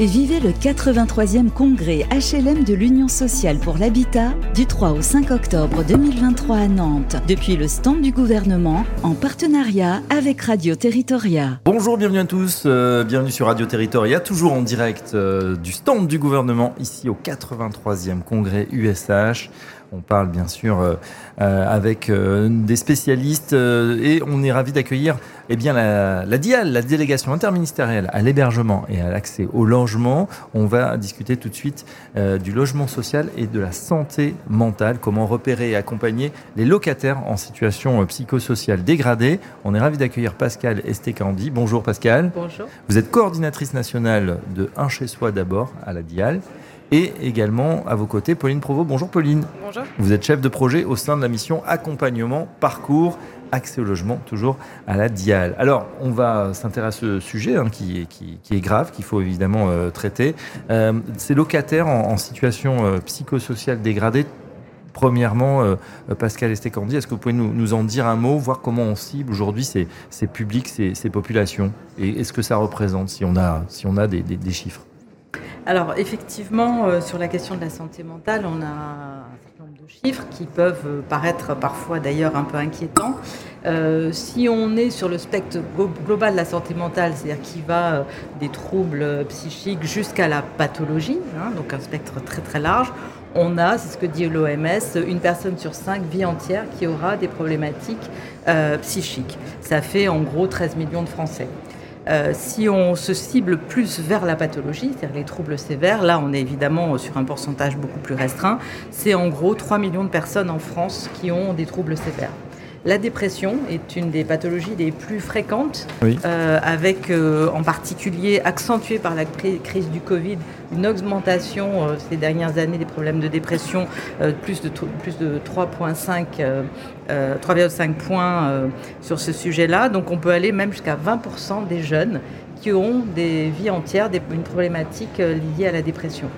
et vivez le 83e congrès HLM de l'Union sociale pour l'habitat du 3 au 5 octobre 2023 à Nantes, depuis le stand du gouvernement en partenariat avec Radio Territoria. Bonjour, bienvenue à tous, euh, bienvenue sur Radio Territoria, toujours en direct euh, du stand du gouvernement ici au 83e congrès USH. On parle bien sûr euh, euh, avec euh, des spécialistes et on est ravi d'accueillir eh bien la, la, DIAL, la délégation interministérielle à l'hébergement et à l'accès au logement. On va discuter tout de suite du logement social et de la santé mentale, comment repérer et accompagner les locataires en situation psychosociale dégradée. On est ravi d'accueillir Pascal Estécandi. Bonjour Pascal. Bonjour. Vous êtes coordinatrice nationale de Un chez soi d'abord à la DIAL. Et également à vos côtés, Pauline Provost. Bonjour Pauline. Bonjour. Vous êtes chef de projet au sein de la mission Accompagnement, Parcours, Accès au logement, toujours à la DIAL. Alors, on va s'intéresser à ce sujet hein, qui, qui, qui, est grave, qu'il faut évidemment euh, traiter. Euh, ces locataires en, en situation euh, psychosociale dégradée, Premièrement, euh, Pascal Estécandi, est-ce que vous pouvez nous, nous, en dire un mot, voir comment on cible aujourd'hui ces, ces, publics, ces, ces populations? Et est-ce que ça représente, si on a, si on a des, des, des chiffres? Alors effectivement, euh, sur la question de la santé mentale, on a un certain nombre de chiffres qui peuvent euh, paraître parfois d'ailleurs un peu inquiétants. Euh, si on est sur le spectre global de la santé mentale, c'est-à-dire qui va des troubles psychiques jusqu'à la pathologie, hein, donc un spectre très très large, on a, c'est ce que dit l'OMS, une personne sur cinq vie entière qui aura des problématiques psychiques. Ça fait en gros 13 millions de Français. Euh, si on se cible plus vers la pathologie, c'est-à-dire les troubles sévères, là on est évidemment sur un pourcentage beaucoup plus restreint, c'est en gros 3 millions de personnes en France qui ont des troubles sévères. La dépression est une des pathologies les plus fréquentes, oui. euh, avec euh, en particulier accentuée par la crise du Covid, une augmentation euh, ces dernières années des problèmes de dépression, plus de, plus de 3,5 3,5 points sur ce sujet-là. Donc on peut aller même jusqu'à 20% des jeunes qui ont des vies entières, des, une problématique liée à la dépression.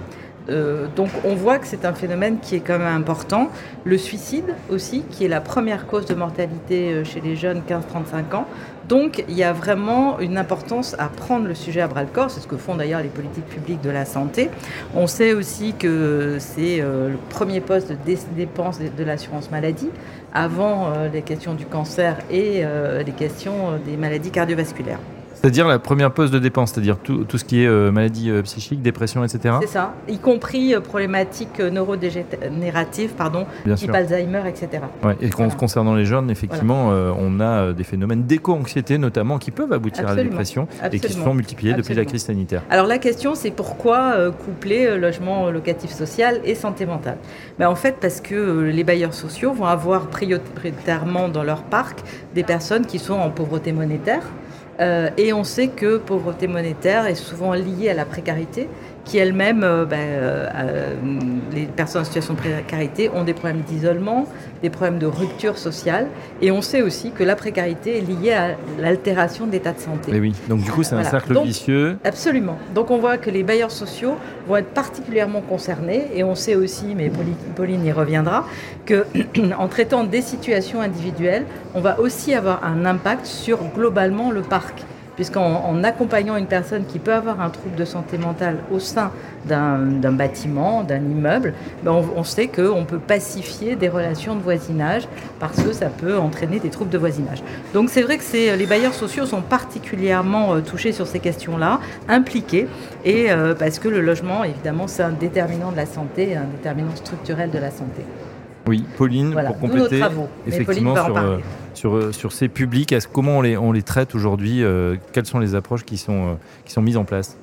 Euh, donc on voit que c'est un phénomène qui est quand même important. Le suicide aussi, qui est la première cause de mortalité chez les jeunes 15-35 ans. Donc il y a vraiment une importance à prendre le sujet à bras le corps, c'est ce que font d'ailleurs les politiques publiques de la santé. On sait aussi que c'est euh, le premier poste de dépenses de l'assurance maladie, avant euh, les questions du cancer et euh, les questions des maladies cardiovasculaires. C'est-à-dire la première poste de dépense, c'est-à-dire tout, tout, ce qui est euh, maladie euh, psychique, dépression, etc. C'est ça, y compris euh, problématiques neurodégénératives, pardon, Bien type sûr. Alzheimer, etc. Ouais, et voilà. concernant les jeunes, effectivement, voilà. on a des phénomènes d'éco-anxiété notamment qui peuvent aboutir Absolument. à la dépression Absolument. et qui se sont multipliés Absolument. depuis la crise sanitaire. Alors la question, c'est pourquoi coupler logement locatif social et santé mentale? Ben, En fait, parce que les bailleurs sociaux vont avoir prioritairement dans leur parc des personnes qui sont en pauvreté monétaire. Euh, et on sait que pauvreté monétaire est souvent liée à la précarité, qui elle-même, euh, ben, euh, les personnes en situation de précarité ont des problèmes d'isolement, des problèmes de rupture sociale, et on sait aussi que la précarité est liée à l'altération de l'état de santé. Et oui, donc du coup c'est voilà. un cercle donc, vicieux. Absolument. Donc on voit que les bailleurs sociaux vont être particulièrement concernés, et on sait aussi, mais Pauline y reviendra, que en traitant des situations individuelles, on va aussi avoir un impact sur globalement le parc puisqu'en en accompagnant une personne qui peut avoir un trouble de santé mentale au sein d'un bâtiment, d'un immeuble, ben on, on, sait qu'on peut pacifier des relations de voisinage parce que ça peut entraîner des troubles de voisinage. Donc c'est vrai que les bailleurs sociaux sont particulièrement euh, touchés sur ces questions-là, impliqués, et euh, parce que le logement, évidemment, c'est un déterminant de la santé, un déterminant structurel de la santé. Oui, Pauline, voilà, pour compléter, travaux. effectivement, sur, euh, sur, sur, ces publics, comment on les, on les traite aujourd'hui euh, Quelles sont les approches qui sont, euh, qui sont mises en place?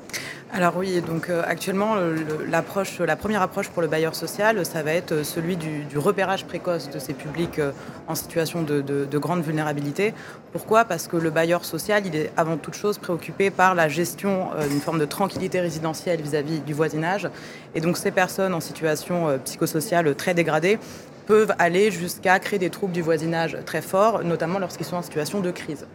Alors oui, donc euh, actuellement, l'approche, la première approche pour le bailleur social, ça va être celui du, du repérage précoce de ces publics euh, en situation de, de, de, grande vulnérabilité. Pourquoi? Parce que le bailleur social, il est avant toute chose préoccupé par la gestion euh, d'une forme de tranquillité résidentielle vis-à-vis -vis du voisinage. Et donc ces personnes en situation euh, psychosociale très dégradée peuvent aller jusqu'à créer des troubles du voisinage très forts, notamment lorsqu'ils sont en situation de crise.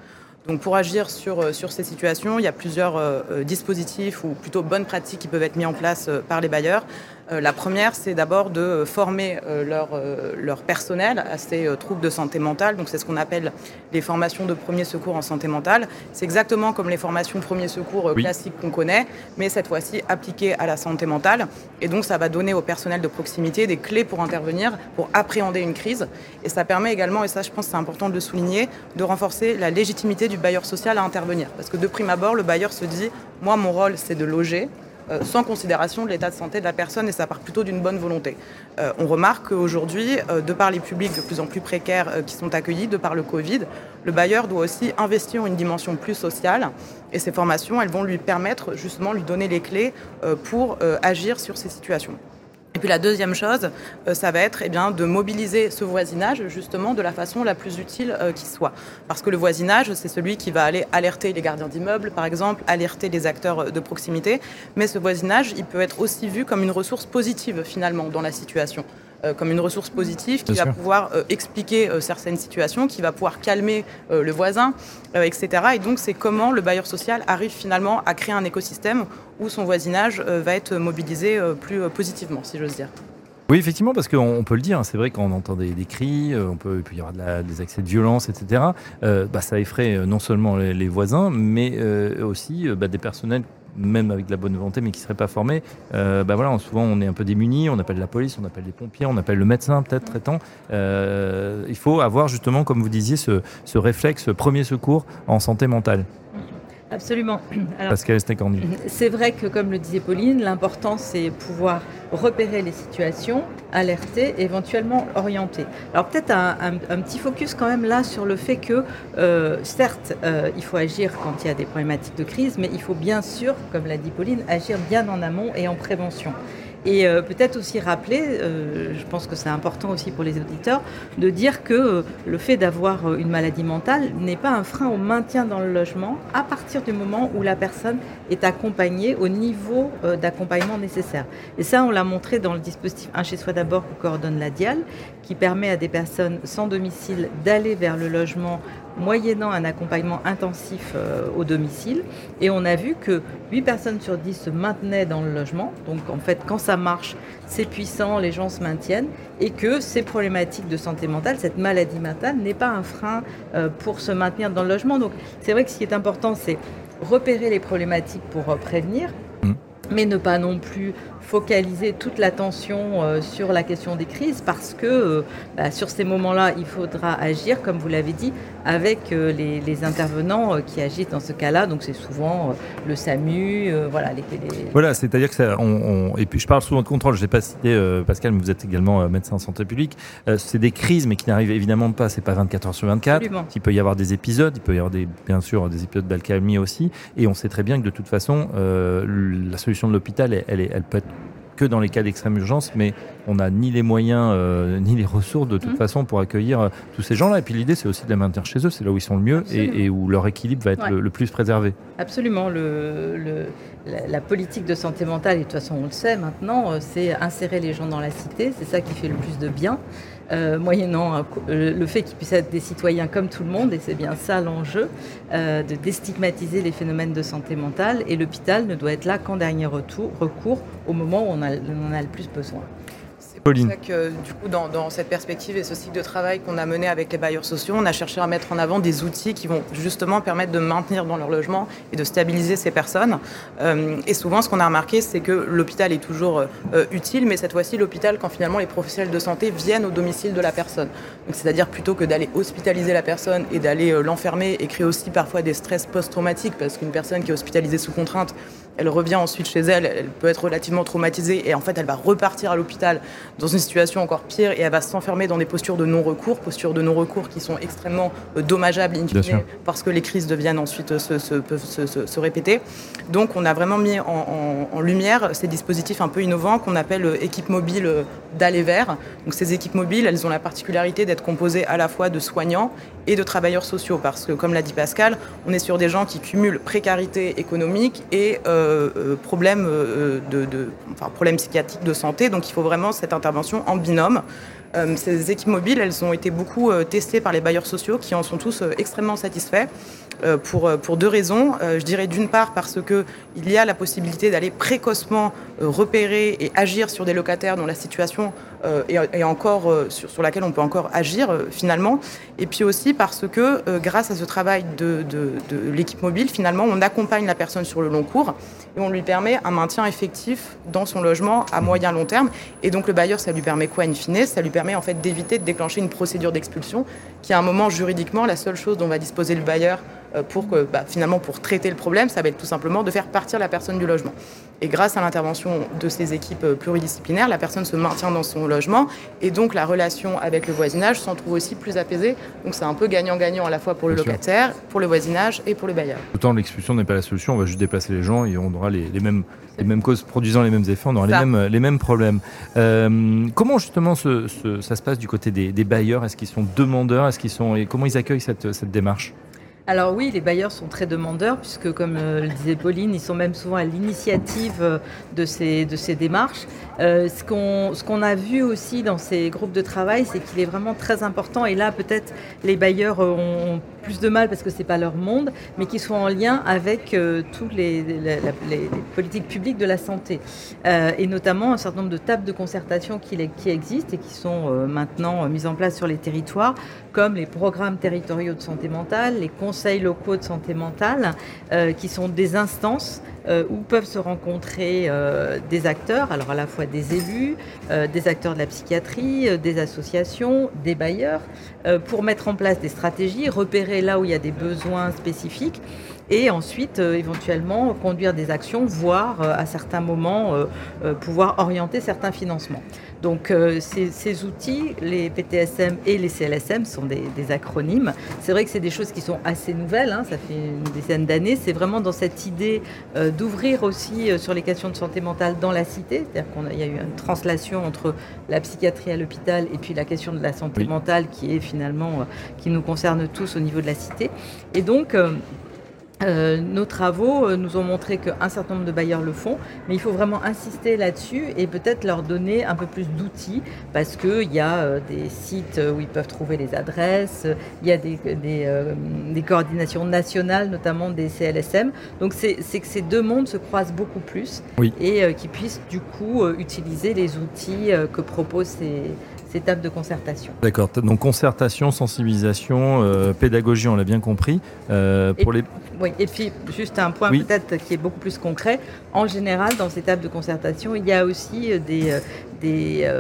Donc pour agir sur, sur ces situations, il y a plusieurs euh, dispositifs ou plutôt bonnes pratiques qui peuvent être mis en place euh, par les bailleurs. La première, c'est d'abord de former leur, leur personnel à ces troubles de santé mentale. Donc c'est ce qu'on appelle les formations de premier secours en santé mentale. C'est exactement comme les formations premier secours classiques qu'on connaît, mais cette fois-ci appliquées à la santé mentale. Et donc ça va donner au personnel de proximité des clés pour intervenir, pour appréhender une crise. Et ça permet également, et ça je pense c'est important de le souligner, de renforcer la légitimité du bailleur social à intervenir. Parce que de prime abord, le bailleur se dit, moi mon rôle c'est de loger, euh, sans considération de l'état de santé de la personne et ça part plutôt d'une bonne volonté. Euh, on remarque qu'aujourd'hui, euh, de par les publics de plus en plus précaires qui sont accueillis, de par le Covid, le bailleur doit aussi investir une dimension plus sociale et ces formations, elles vont lui permettre justement lui donner les clés pour agir sur ces situations. Et puis la deuxième chose, euh, ça va être eh bien, de mobiliser ce voisinage justement de la façon la plus utile euh, qui soit. Parce que le voisinage, c'est celui qui va aller alerter les gardiens d'immeubles, par exemple, alerter les acteurs euh, de proximité. Mais ce voisinage, il peut être aussi vu comme une ressource positive finalement dans la situation. Euh, comme une ressource positive qui va pouvoir euh, expliquer euh, certaines situations, qui va pouvoir calmer le voisin, etc. Et donc c'est comment le bailleur social arrive finalement à créer un écosystème où son voisinage va être mobilisé plus positivement, si j'ose dire. Oui, effectivement, parce qu'on peut le dire, hein, c'est vrai qu'on entend des, cris, on peut, il peut y avoir des accès de violence, etc. bah, ça effraie non seulement les, voisins, mais aussi bah, des personnels même avec de la bonne volonté, mais qui ne seraient pas formés, euh, bah voilà, souvent on est un peu démunis, on appelle la police, on appelle les pompiers, on appelle le médecin peut-être traitant. Euh, il faut avoir justement, comme vous disiez, ce, ce réflexe premier secours en santé mentale. Absolument. Pascal C'est vrai que, comme le disait Pauline, l'important c'est pouvoir repérer les situations, alerter, éventuellement orienter. Alors peut-être un, petit focus quand même là sur le fait que, euh, certes, euh, il faut agir quand il y a des problématiques de crise, mais il faut bien sûr, comme l'a dit Pauline, agir bien en amont et en prévention. Et euh, peut-être aussi rappeler, euh, je pense que c'est important aussi pour les auditeurs, de dire que euh, le fait d'avoir une maladie mentale n'est pas un frein au maintien dans le logement à partir du moment où la personne est accompagnée au niveau d'accompagnement nécessaire. Et ça, on l'a montré dans le dispositif Un chez soi d'abord que coordonne la DIAL, qui permet à des personnes sans domicile d'aller vers le logement moyennant un accompagnement intensif euh, au domicile. Et on a vu que 8 personnes sur 10 se maintenaient dans le logement. Donc en fait, quand ça marche, c'est puissant, les gens se maintiennent. Et que ces problématiques de santé mentale, cette maladie mentale, n'est pas un frein euh, pour se maintenir dans le logement. Donc c'est vrai que ce qui est important, c'est repérer les problématiques pour euh, prévenir, mmh. mais ne pas non plus focaliser toute l'attention euh, sur la question des crises parce que euh, bah, sur ces moments-là, il faudra agir, comme vous l'avez dit, avec euh, les, intervenants qui agissent dans ce cas-là. Donc c'est souvent le SAMU, voilà. Les, Voilà, c'est-à-dire que ça, on, et puis je parle souvent de contrôle. Je n'ai pas cité Pascal, mais vous êtes également médecin en santé publique. c'est des crises, mais qui n'arrivent évidemment pas. C'est pas 24 heures sur 24. Il peut y avoir des épisodes, il peut y avoir des, bien sûr des épisodes d'alcalmie aussi. Et on sait très bien que de toute façon, la solution de l'hôpital, elle, elle, elle peut être que dans les cas d'extrême urgence, mais on n'a ni les moyens euh, ni les ressources de toute mmh. façon pour accueillir euh, tous ces gens-là. Et puis l'idée, c'est aussi de les maintenir chez eux, c'est là où ils sont le mieux et, où leur équilibre va être le, plus préservé. Absolument. Le, la, politique de santé mentale, et de toute façon on le sait maintenant, euh, c'est insérer les gens dans la cité, c'est ça qui fait le plus de bien. Euh, moyennant le fait qu'ils puissent être des citoyens comme tout le monde, et c'est bien ça l'enjeu, euh, de déstigmatiser les phénomènes de santé mentale. Et l'hôpital ne doit être là qu'en dernier recours au moment où on en a le plus besoin. Ça que, du coup, dans, cette perspective et ce cycle de travail qu'on a mené avec les bailleurs sociaux, on a cherché à mettre en avant des outils qui vont justement permettre de maintenir dans leur logement et de stabiliser ces personnes. Euh, et souvent, ce qu'on a remarqué, c'est que l'hôpital est toujours euh, utile, mais cette fois-ci, l'hôpital, quand finalement les professionnels de santé viennent au domicile de la personne. C'est-à-dire plutôt que d'aller hospitaliser la personne et d'aller euh, l'enfermer et créer aussi parfois des stress post-traumatiques, parce qu'une personne qui est hospitalisée sous contrainte, elle revient ensuite chez elle, elle peut être relativement traumatisée et en fait elle va repartir à l'hôpital dans une situation encore pire et elle va s'enfermer dans des postures de non-recours, postures de non-recours qui sont extrêmement euh, dommageables in fine, parce que les crises deviennent ensuite euh, se, peuvent se, répéter. Donc on a vraiment mis en, lumière ces dispositifs un peu innovants qu'on appelle euh, équipes mobiles d'aller vers. Donc ces équipes mobiles, elles ont la particularité d'être composées à la fois de soignants et de travailleurs sociaux parce que comme l'a dit Pascal, on est sur des gens qui cumulent précarité économique et de, enfin, problèmes psychiatriques de santé. Donc il faut vraiment cette intervention en binôme. ces équipes mobiles, elles ont été beaucoup testées par les bailleurs sociaux qui en sont tous extrêmement satisfaits. Euh, pour, euh, pour deux raisons. Euh, je dirais d'une part parce qu'il y a la possibilité d'aller précocement repérer et agir sur des locataires dont la situation est, encore, sur, laquelle on peut encore agir finalement. Et puis aussi parce que grâce à ce travail de, de, de l'équipe mobile, finalement, on accompagne la personne sur le long cours et on lui permet un maintien effectif dans son logement à moyen long terme. Et donc le bailleur, ça lui permet quoi in fine? Ça lui permet en fait d'éviter de déclencher une procédure d'expulsion qui à un moment juridiquement la seule chose dont va disposer le bailleur euh, pour que bah, finalement pour traiter le problème, ça va être tout simplement de faire partir la personne du logement. Et grâce à l'intervention de ces équipes euh, pluridisciplinaires, la personne se maintient dans son logement et donc la relation avec le voisinage s'en trouve aussi plus apaisée. Donc c'est un peu gagnant-gagnant à la fois pour le locataire, pour le voisinage et pour le bailleur. Autant l'expulsion n'est pas la solution, on va juste déplacer les gens et on aura les, mêmes les mêmes causes produisant les mêmes effets, on aura les mêmes, les mêmes problèmes. Euh, comment justement ça se passe du côté des, bailleurs? Est-ce qu'ils sont demandeurs? Et comment ils accueillent cette, cette démarche alors oui, les bailleurs sont très demandeurs puisque, comme euh, le disait Pauline, ils sont même souvent à l'initiative euh, de ces, de ces démarches. Euh, ce qu'on a vu aussi dans ces groupes de travail, c'est qu'il est vraiment très important, et là peut-être les bailleurs ont plus de mal parce que c'est pas leur monde, mais qui sont en lien avec toutes les, politiques publiques de la santé, et notamment un certain nombre de tables de concertation qui, existent et qui sont maintenant mises en place sur les territoires, comme les programmes territoriaux de santé mentale, les conseils locaux de santé mentale, euh, qui sont des instances euh, où peuvent se rencontrer euh, des acteurs, alors à la fois des élus, des acteurs de la psychiatrie, des associations, des bailleurs, pour mettre en place des stratégies, repérer là où il y a des besoins spécifiques et ensuite éventuellement conduire des actions, voire à certains moments pouvoir orienter certains financements. Donc euh, ces, outils, les PTSM et les CLSM, sont des, acronymes. C'est vrai que c'est des choses qui sont assez nouvelles, hein, ça fait une dizaine d'années. C'est vraiment dans cette idée euh, d'ouvrir aussi euh, sur les questions de santé mentale dans la cité. C'est-à-dire qu'il y a eu une translation entre la psychiatrie à l'hôpital et puis la question de la santé mentale qui est finalement, qui nous concerne tous au niveau de la cité. Et donc, euh, nos travaux euh, nous ont montré qu'un certain nombre de bailleurs le font, mais il faut vraiment insister là-dessus et peut-être leur donner un peu plus d'outils parce qu'il y a euh, des sites où ils peuvent trouver les adresses, il y a des, des, coordinations nationales, notamment des CLSM. Donc c'est que ces deux mondes se croisent beaucoup plus et qu'ils puissent du coup utiliser les outils que proposent ces étapes de concertation. D'accord. Donc concertation, sensibilisation, euh, pédagogie, on l'a bien compris. Euh, pour et, les... Oui, et puis juste un point peut-être qui est beaucoup plus concret. En général, dans ces étapes de concertation, il y a aussi euh, des, des,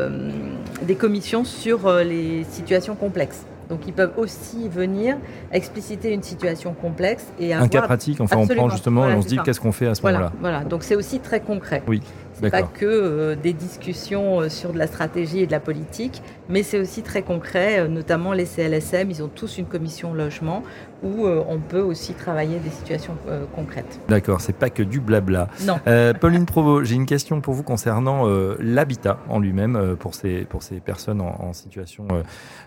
des commissions sur les situations complexes. Donc ils peuvent aussi venir expliciter une situation complexe et un cas pratique. Enfin, on prend justement et on se dit qu'est-ce qu'on fait à ce moment-là. Voilà. Donc c'est aussi très concret. Oui. C'est pas que euh, des discussions euh, sur de la stratégie et de la politique, mais c'est aussi très concret, euh, notamment les CLSM, ils ont tous une commission logement où on peut aussi travailler des situations concrètes. D'accord, c'est pas que du blabla. Non. Pauline Provo, j'ai une question pour vous concernant l'habitat en lui-même pour ces, pour ces personnes en, situation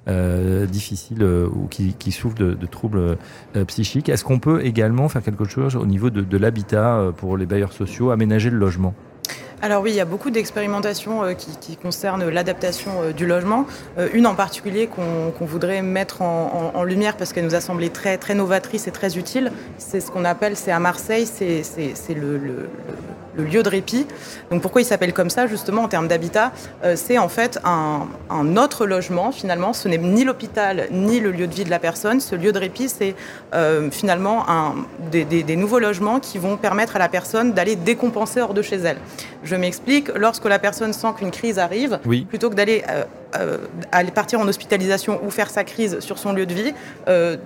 difficile ou qui, qui souffrent de, troubles psychiques. Est-ce qu'on peut également faire quelque chose au niveau de, de l'habitat pour les bailleurs sociaux, aménager le logement? Alors oui, il y a beaucoup d'expérimentations euh, qui, concernent l'adaptation euh, du logement. Euh, une en particulier qu'on voudrait mettre en, lumière parce qu'elle nous a semblé très, novatrice et très utile, c'est ce qu'on appelle, c'est à Marseille, c'est le, lieu de répit. Donc pourquoi il s'appelle comme ça justement en termes d'habitat C'est en fait un, autre logement finalement. Ce n'est ni l'hôpital ni le lieu de vie de la personne. Ce lieu de répit, c'est finalement un, des, des nouveaux logements qui vont permettre à la personne d'aller décompenser hors de chez elle. Je m'explique, lorsque la personne sent qu'une crise arrive, plutôt que d'aller euh, euh, partir en hospitalisation ou faire sa crise sur son lieu de vie, euh,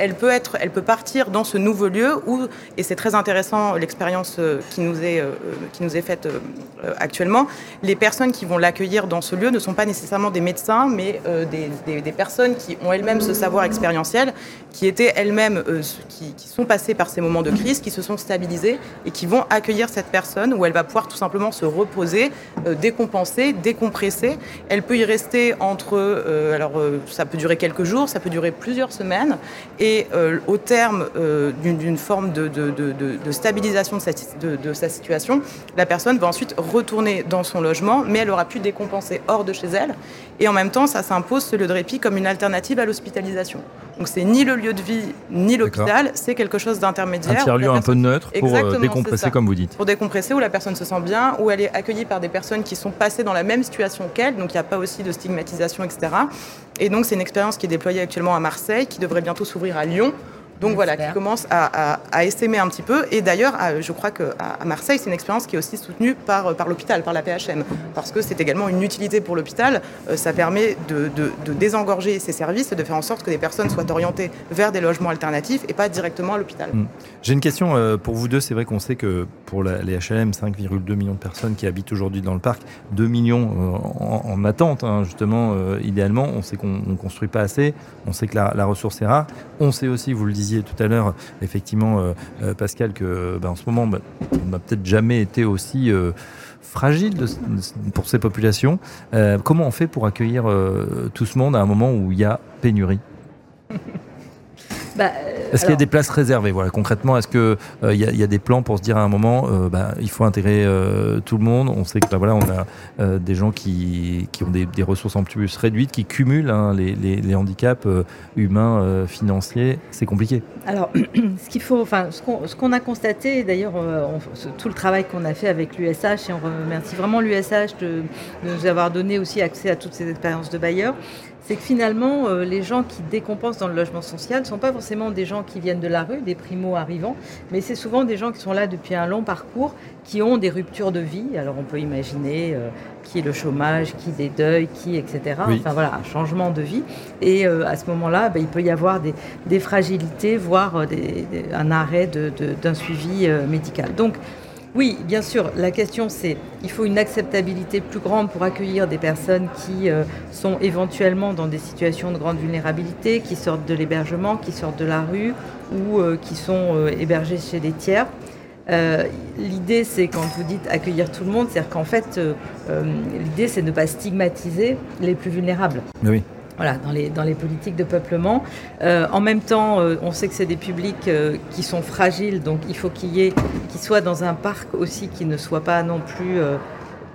elle peut être, elle peut partir dans ce nouveau lieu où, et c'est très intéressant l'expérience euh, qui nous est euh, qui nous est faite euh, actuellement. Les personnes qui vont l'accueillir dans ce lieu ne sont pas nécessairement des médecins, mais des, personnes qui ont elles-mêmes ce savoir expérientiel, qui étaient elles-mêmes qui, sont passées par ces moments de crise, qui se sont stabilisées et qui vont accueillir cette personne où elle va pouvoir tout simplement se reposer, décompenser, décompresser. Elle peut y rester entre, alors ça peut durer quelques jours, ça peut durer plusieurs semaines et Et au terme d'une forme de, de, stabilisation de sa, situation, la personne va ensuite retourner dans son logement, mais elle aura pu décompenser hors de chez elle. Et en même temps, ça s'impose ce lieu de répit comme une alternative à l'hospitalisation. Donc c'est ni le lieu de vie ni l'hôpital, c'est quelque chose d'intermédiaire. Un tiers-lieu un peu neutre pour euh, décompresser comme vous dites. Pour décompresser où la personne se sent bien, où elle est accueillie par des personnes qui sont passées dans la même situation qu'elle, donc il n'y a pas aussi de stigmatisation, etc. Et donc c'est une expérience qui est déployée actuellement à Marseille, qui devrait bientôt s'ouvrir à Lyon. Donc voilà, qui commence à, à, à, essaimer un petit peu. Et d'ailleurs, je crois qu'à Marseille, c'est une expérience qui est aussi soutenue par, par l'hôpital, par la PHM, parce que c'est également une utilité pour l'hôpital. Euh, ça permet de, de, désengorger ses services et de faire en sorte que les personnes soient orientées vers des logements alternatifs et pas directement à l'hôpital. Hmm. J'ai une question euh, pour vous deux. C'est vrai qu'on sait que pour les HLM, 5,2 millions de personnes qui habitent aujourd'hui dans le parc, 2 millions euh, en, attente, hein, justement, idéalement. On sait qu'on ne construit pas assez. On sait que la, la ressource est rare. On sait aussi, vous le disiez, tout à l'heure, effectivement, euh, euh, Pascal, que ben, en ce moment, ben, on n'a peut-être jamais été aussi euh, fragile pour ces populations. comment on fait pour accueillir tout ce monde à un moment où il y a pénurie? bah, est-ce qu'il y a des places réservées voilà, Concrètement, est-ce qu'il euh, y, a des plans pour se dire à un moment, euh, bah, il faut intégrer euh, tout le monde? On sait que bah, voilà, on a des gens qui, qui ont des, ressources en plus réduites, qui cumulent hein, les, les, handicaps humains, financiers. C'est compliqué. Alors, ce qu'il faut, enfin, ce qu'on a constaté, d'ailleurs, tout le travail qu'on a fait avec l'USH, et on remercie vraiment l'USH de, de nous avoir donné aussi accès à toutes ces expériences de bailleurs c'est que finalement, euh, les gens qui décompensent dans le logement social ne sont pas forcément des gens qui viennent de la rue, des primo-arrivants, mais c'est souvent des gens qui sont là depuis un long parcours, qui ont des ruptures de vie. Alors on peut imaginer euh, qui est le chômage, qui des deuils, qui, etc. Enfin voilà, un changement de vie. Et euh, à ce moment-là, ben, il peut y avoir des, fragilités, voire un arrêt d'un suivi médical. Donc, oui, bien sûr. La question, c'est il faut une acceptabilité plus grande pour accueillir des personnes qui euh, sont éventuellement dans des situations de grande vulnérabilité, qui sortent de l'hébergement, qui sortent de la rue ou euh, qui sont euh, hébergés chez des tiers. l'idée, c'est quand vous dites accueillir tout le monde, c'est-à-dire qu'en fait, l'idée, c'est ne pas stigmatiser les plus vulnérables. Oui voilà, dans, les, dans les politiques de peuplement. Euh, en même temps, euh, on sait que c'est des publics euh, qui sont fragiles, donc il faut qu'il y ait, qu'ils soient dans un parc aussi qui ne soit pas non plus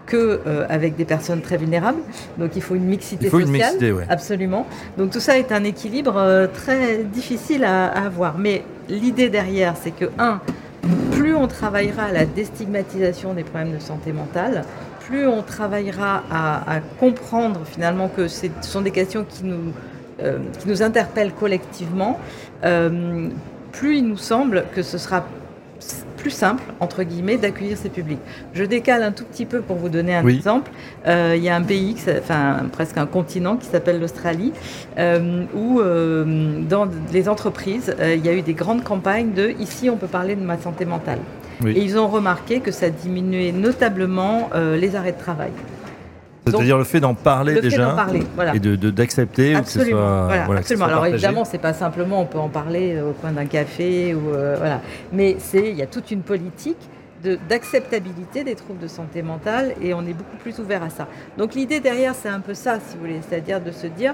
que avec des personnes très vulnérables. Donc il faut une mixité il faut sociale. Une mixité, ouais. Absolument. Donc tout ça est un équilibre très difficile à, à avoir. Mais l'idée derrière, c'est que, un, plus on travaillera à la déstigmatisation des problèmes de santé mentale, plus on travaillera à, comprendre finalement que ce sont des questions qui nous, euh, qui nous interpellent collectivement, euh, plus il nous semble que ce sera plus simple, entre guillemets, d'accueillir ces publics. Je décale un tout petit peu pour vous donner un exemple. Euh, il y a un pays, enfin presque un continent qui s'appelle l'Australie, où dans les entreprises, il y a eu des grandes campagnes de ici on peut parler de ma santé mentale. Et ils ont remarqué que ça diminuait notablement euh, les arrêts de travail. C'est-à-dire le fait d'en parler déjà et d'accepter de, absolument, voilà, absolument. Alors évidemment, c'est pas simplement on peut en parler euh, au coin d'un café ou euh, voilà, mais c'est il y a toute une politique d'acceptabilité des troubles de santé mentale et on est beaucoup plus ouvert à ça. Donc l'idée derrière, c'est un peu ça, si vous voulez, c'est-à-dire de se dire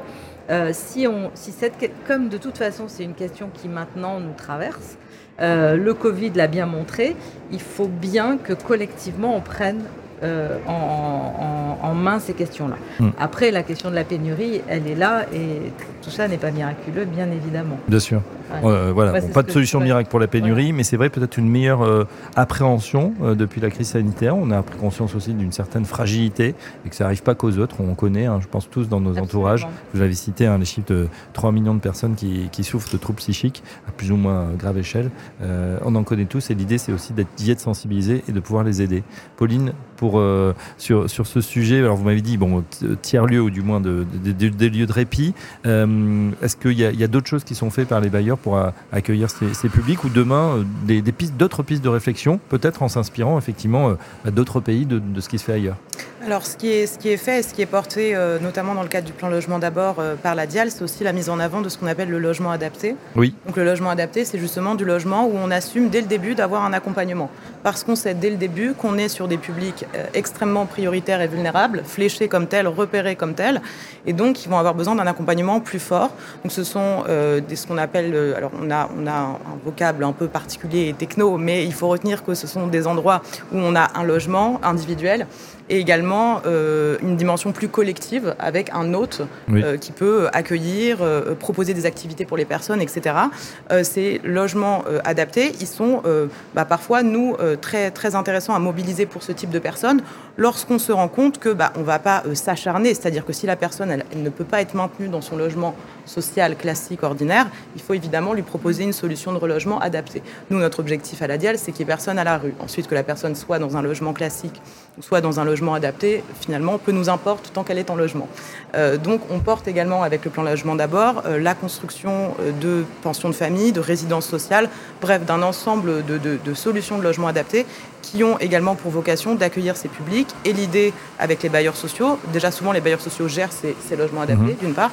si on, si cette, comme de toute façon c'est une question qui maintenant nous traverse, le Covid l'a bien montré, il faut bien que collectivement on prenne euh, en, main ces questions-là. Hmm. Après, la question de la pénurie, elle est là et tout ça n'est pas miraculeux, bien évidemment. Bien sûr. Euh, voilà, pas de solution miracle pour la pénurie, mais c'est vrai peut-être une meilleure euh, appréhension depuis la crise sanitaire. On a pris conscience aussi d'une certaine fragilité et que ça n'arrive pas qu'aux autres. On connaît, hein, je pense tous dans nos entourages. Vous avez cité hein, les chiffres de 3 millions de personnes qui, qui, souffrent de troubles psychiques à plus ou moins grave échelle. on en connaît tous et l'idée c'est aussi d'être d'y être sensibilisé et de pouvoir les aider. Pauline, pour euh, sur, ce sujet Alors, vous m'avez dit, bon, tiers-lieu ou du moins de, des lieux de répit. Euh, est-ce qu'il y a, d'autres choses qui sont faites par les bailleurs pour accueillir ces, publics ou demain, euh, d'autres pistes de réflexion, peut-être en s'inspirant effectivement d'autres pays, de, ce qui se fait ailleurs? Alors, ce qui, est, ce qui est fait et ce qui est porté, euh, notamment dans le cadre du plan logement d'abord euh, par la DIAL, c'est aussi la mise en avant de ce qu'on appelle le logement adapté. Oui. Donc, le logement adapté, c'est justement du logement où on assume dès le début d'avoir un accompagnement. Parce qu'on sait dès le début qu'on est sur des publics euh, extrêmement prioritaires et vulnérables, fléchés comme tels, repérés comme tels, et donc ils vont avoir besoin d'un accompagnement plus fort. Donc, ce sont des, ce qu'on appelle, alors on a, on a un, vocable un peu particulier et techno, mais il faut retenir que ce sont des endroits où on a un logement individuel et également euh, une dimension plus collective avec un hôte euh, qui peut accueillir, euh, proposer des activités pour les personnes, etc. ces logements adaptés, ils sont bah, parfois, nous, très, très intéressants à mobiliser pour ce type de personnes lorsqu'on se rend compte que bah, on ne va pas s'acharner, c'est-à-dire que si la personne elle, ne peut pas être maintenue dans son logement social classique ordinaire, il faut évidemment lui proposer une solution de relogement adaptée. Nous, notre objectif à la Dial, c'est qu'il n'y ait personne à la rue. Ensuite, que la personne soit dans un logement classique, soit dans un logement adapté, finalement, peu nous importe tant qu'elle est en logement. Euh, donc, on porte également avec le plan logement d'abord euh, la construction euh, de pensions de famille, de résidences sociales, bref, d'un ensemble de, solutions de logement adapté qui ont également pour vocation d'accueillir ces publics. Et l'idée avec les bailleurs sociaux, déjà souvent les bailleurs sociaux gèrent ces, logements adaptés, mhm. d'une part.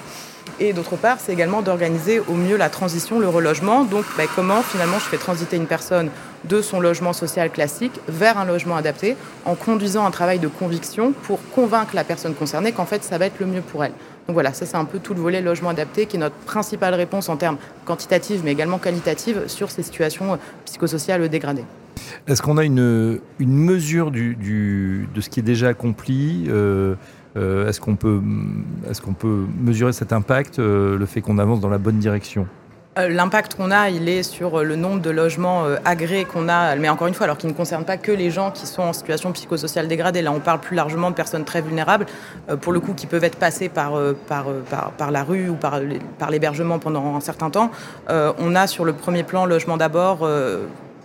Et d'autre part, c'est également d'organiser au mieux la transition, le relogement. Donc, bah, comment finalement je fais transiter une personne de son logement social classique vers un logement adapté en conduisant un travail de conviction pour convaincre la personne concernée qu'en fait, ça va être le mieux pour elle. Donc voilà, ça c'est un peu tout le volet logement adapté qui est notre principale réponse en termes quantitatifs mais également qualitatifs sur ces situations euh, psychosociales dégradées. Est-ce qu'on a une, mesure de ce qui est déjà accompli euh, euh, est-ce qu'on peut, mesurer cet impact, euh, le fait qu'on avance dans la bonne direction? L'impact qu'on a, il est sur le nombre de logements agréés qu'on a, mais encore une fois, alors qu'il ne concerne pas que les gens qui sont en situation psychosociale dégradée. Là, on parle plus largement de personnes très vulnérables, pour le coup, qui peuvent être passées par, la rue ou par l'hébergement pendant un certain temps. on a sur le premier plan, logement d'abord,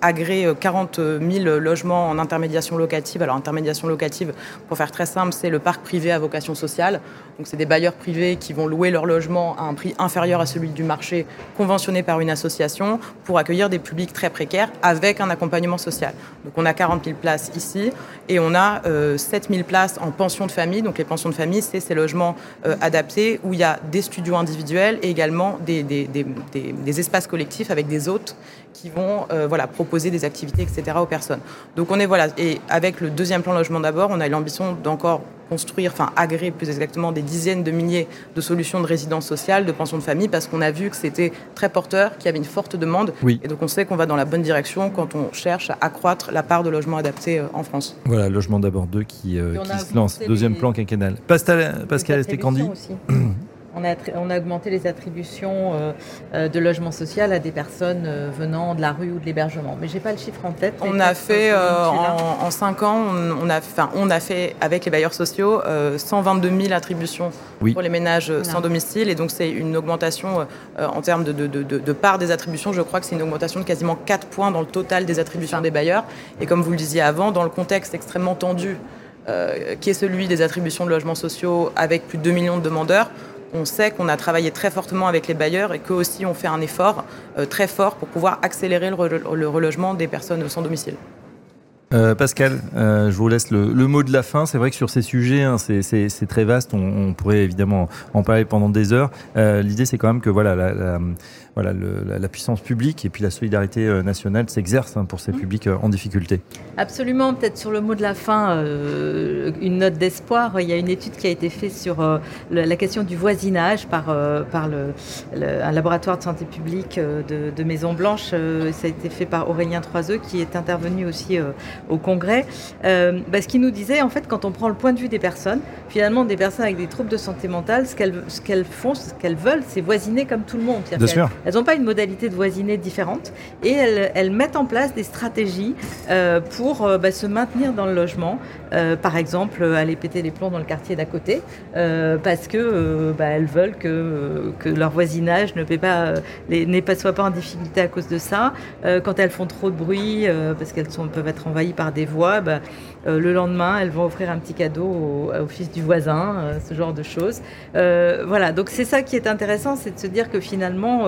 agrée 40 000 logements en intermédiation locative. Alors, intermédiation locative, pour faire très simple, c'est le parc privé à vocation sociale. Donc, c'est des bailleurs privés qui vont louer leur logement à un prix inférieur à celui du marché conventionné par une association pour accueillir des publics très précaires avec un accompagnement social. Donc, on a 40 000 places ici et on a 7 euh, 000 places en pension de famille. Donc, les pensions de famille, c'est ces logements euh, adaptés où il y a des studios individuels et également des, des, espaces collectifs avec des hôtes qui vont euh, voilà, proposer des activités, etc. aux personnes. Donc on est voilà, et avec le deuxième plan logement d'abord, on a l'ambition d'encore construire, enfin agréer plus exactement des dizaines de milliers de solutions de résidence sociale, de pension de famille, parce qu'on a vu que c'était très porteur, qu'il y avait une forte demande. Oui. Et donc on sait qu'on va dans la bonne direction quand on cherche à accroître la part de logements adaptés euh, en France. Voilà, logement d'abord 2 qui, euh, qui se lance, deuxième plan quinquennal. Pascal, Pascal Estécandi on a, on a augmenté les attributions euh, euh, de logement social à des personnes euh, venant de la rue ou de l'hébergement. Mais j'ai pas le chiffre en tête. On a fait en, 5 ans, on, a, on a fait avec les bailleurs sociaux 122 000 attributions pour les ménages sans domicile. Et donc c'est une augmentation en termes de, de, de, part des attributions. Je crois que c'est une augmentation de quasiment 4 points dans le total des attributions des bailleurs. Et comme vous le disiez avant, dans le contexte extrêmement tendu qui est celui des attributions de logements sociaux avec plus de 2 millions de demandeurs, on sait qu'on a travaillé très fortement avec les bailleurs et qu'eux aussi ont fait un effort euh, très fort pour pouvoir accélérer le, relogement des personnes sans domicile. Euh, Pascal, euh, je vous laisse le, mot de la fin. C'est vrai que sur ces sujets, hein, c'est très vaste. On, pourrait évidemment en parler pendant des heures. L'idée, c'est quand même que voilà, la, voilà, la, puissance publique et puis la solidarité euh, nationale s'exerce hein, pour ces mmh. publics euh, en difficulté. Absolument. Peut-être sur le mot de la fin, euh, une note d'espoir. Il y a une étude qui a été faite sur la question du voisinage par, par le, un laboratoire de santé publique de, Maison Blanche. ça a été fait par Aurélien Troiseux qui est intervenu aussi au Congrès. Bah, ce qui nous disait, en fait, quand on prend le point de vue des personnes, finalement, des personnes avec des troubles de santé mentale, ce qu'elles font, ce qu'elles veulent, c'est voisiner comme tout le monde. Bien sûr. Elles n'ont pas une modalité de voisiner différente et elles, mettent en place des stratégies euh, pour euh, bah, se maintenir dans le logement. Euh, par exemple, aller péter les plombs dans le quartier d'à côté parce que bah, elles veulent que, que leur voisinage ne pas, les, pas, soit pas en difficulté à cause de ça. quand elles font trop de bruit parce qu'elles peuvent être envahies par des voix, bah, le lendemain, elles vont offrir un petit cadeau au, fils du voisin, ce genre de choses. voilà, donc c'est ça qui est intéressant, c'est de se dire que finalement,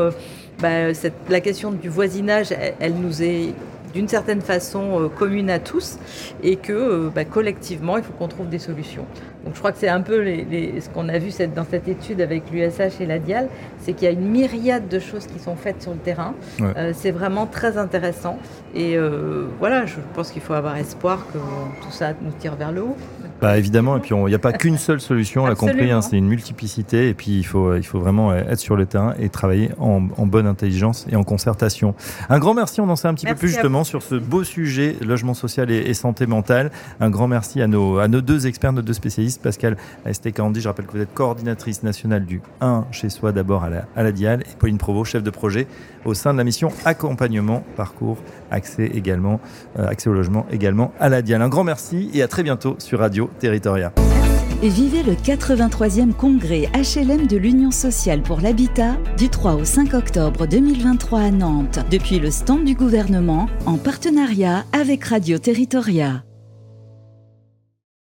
bah, la question du voisinage, elle, nous est d'une certaine façon commune à tous et que bah, collectivement, il faut qu'on trouve des solutions. Donc je crois que c'est un peu ce qu'on a vu dans cette étude avec l'USH et la Dial, c'est qu'il y a une myriade de choses qui sont faites sur le terrain. c'est vraiment très intéressant. Et voilà, je pense qu'il faut avoir espoir que tout ça nous tire vers le haut. Bah, évidemment, et puis il n'y a pas qu'une seule solution, on l'a compris, hein, c'est une multiplicité, et puis il faut, il faut vraiment être sur le terrain et travailler en, bonne intelligence et en concertation. Un grand merci, on en sait un petit peu plus justement sur ce beau sujet, logement social et, santé mentale. Un grand merci à nos, à nos deux experts, nos deux spécialistes, Pascal Estekandi, je rappelle que vous êtes coordinatrice nationale du 1 chez soi d'abord à la, à la Dial, et Pauline Provo, chef de projet au sein de la mission accompagnement, parcours, accès également, euh, accès au logement également à la Dial. Un grand merci et à très bientôt sur Radio Territoria. Vivez le 83e congrès HLM de l'Union sociale pour l'habitat du 3 au 5 octobre 2023 à Nantes, depuis le stand du gouvernement en partenariat avec Radio Territoria.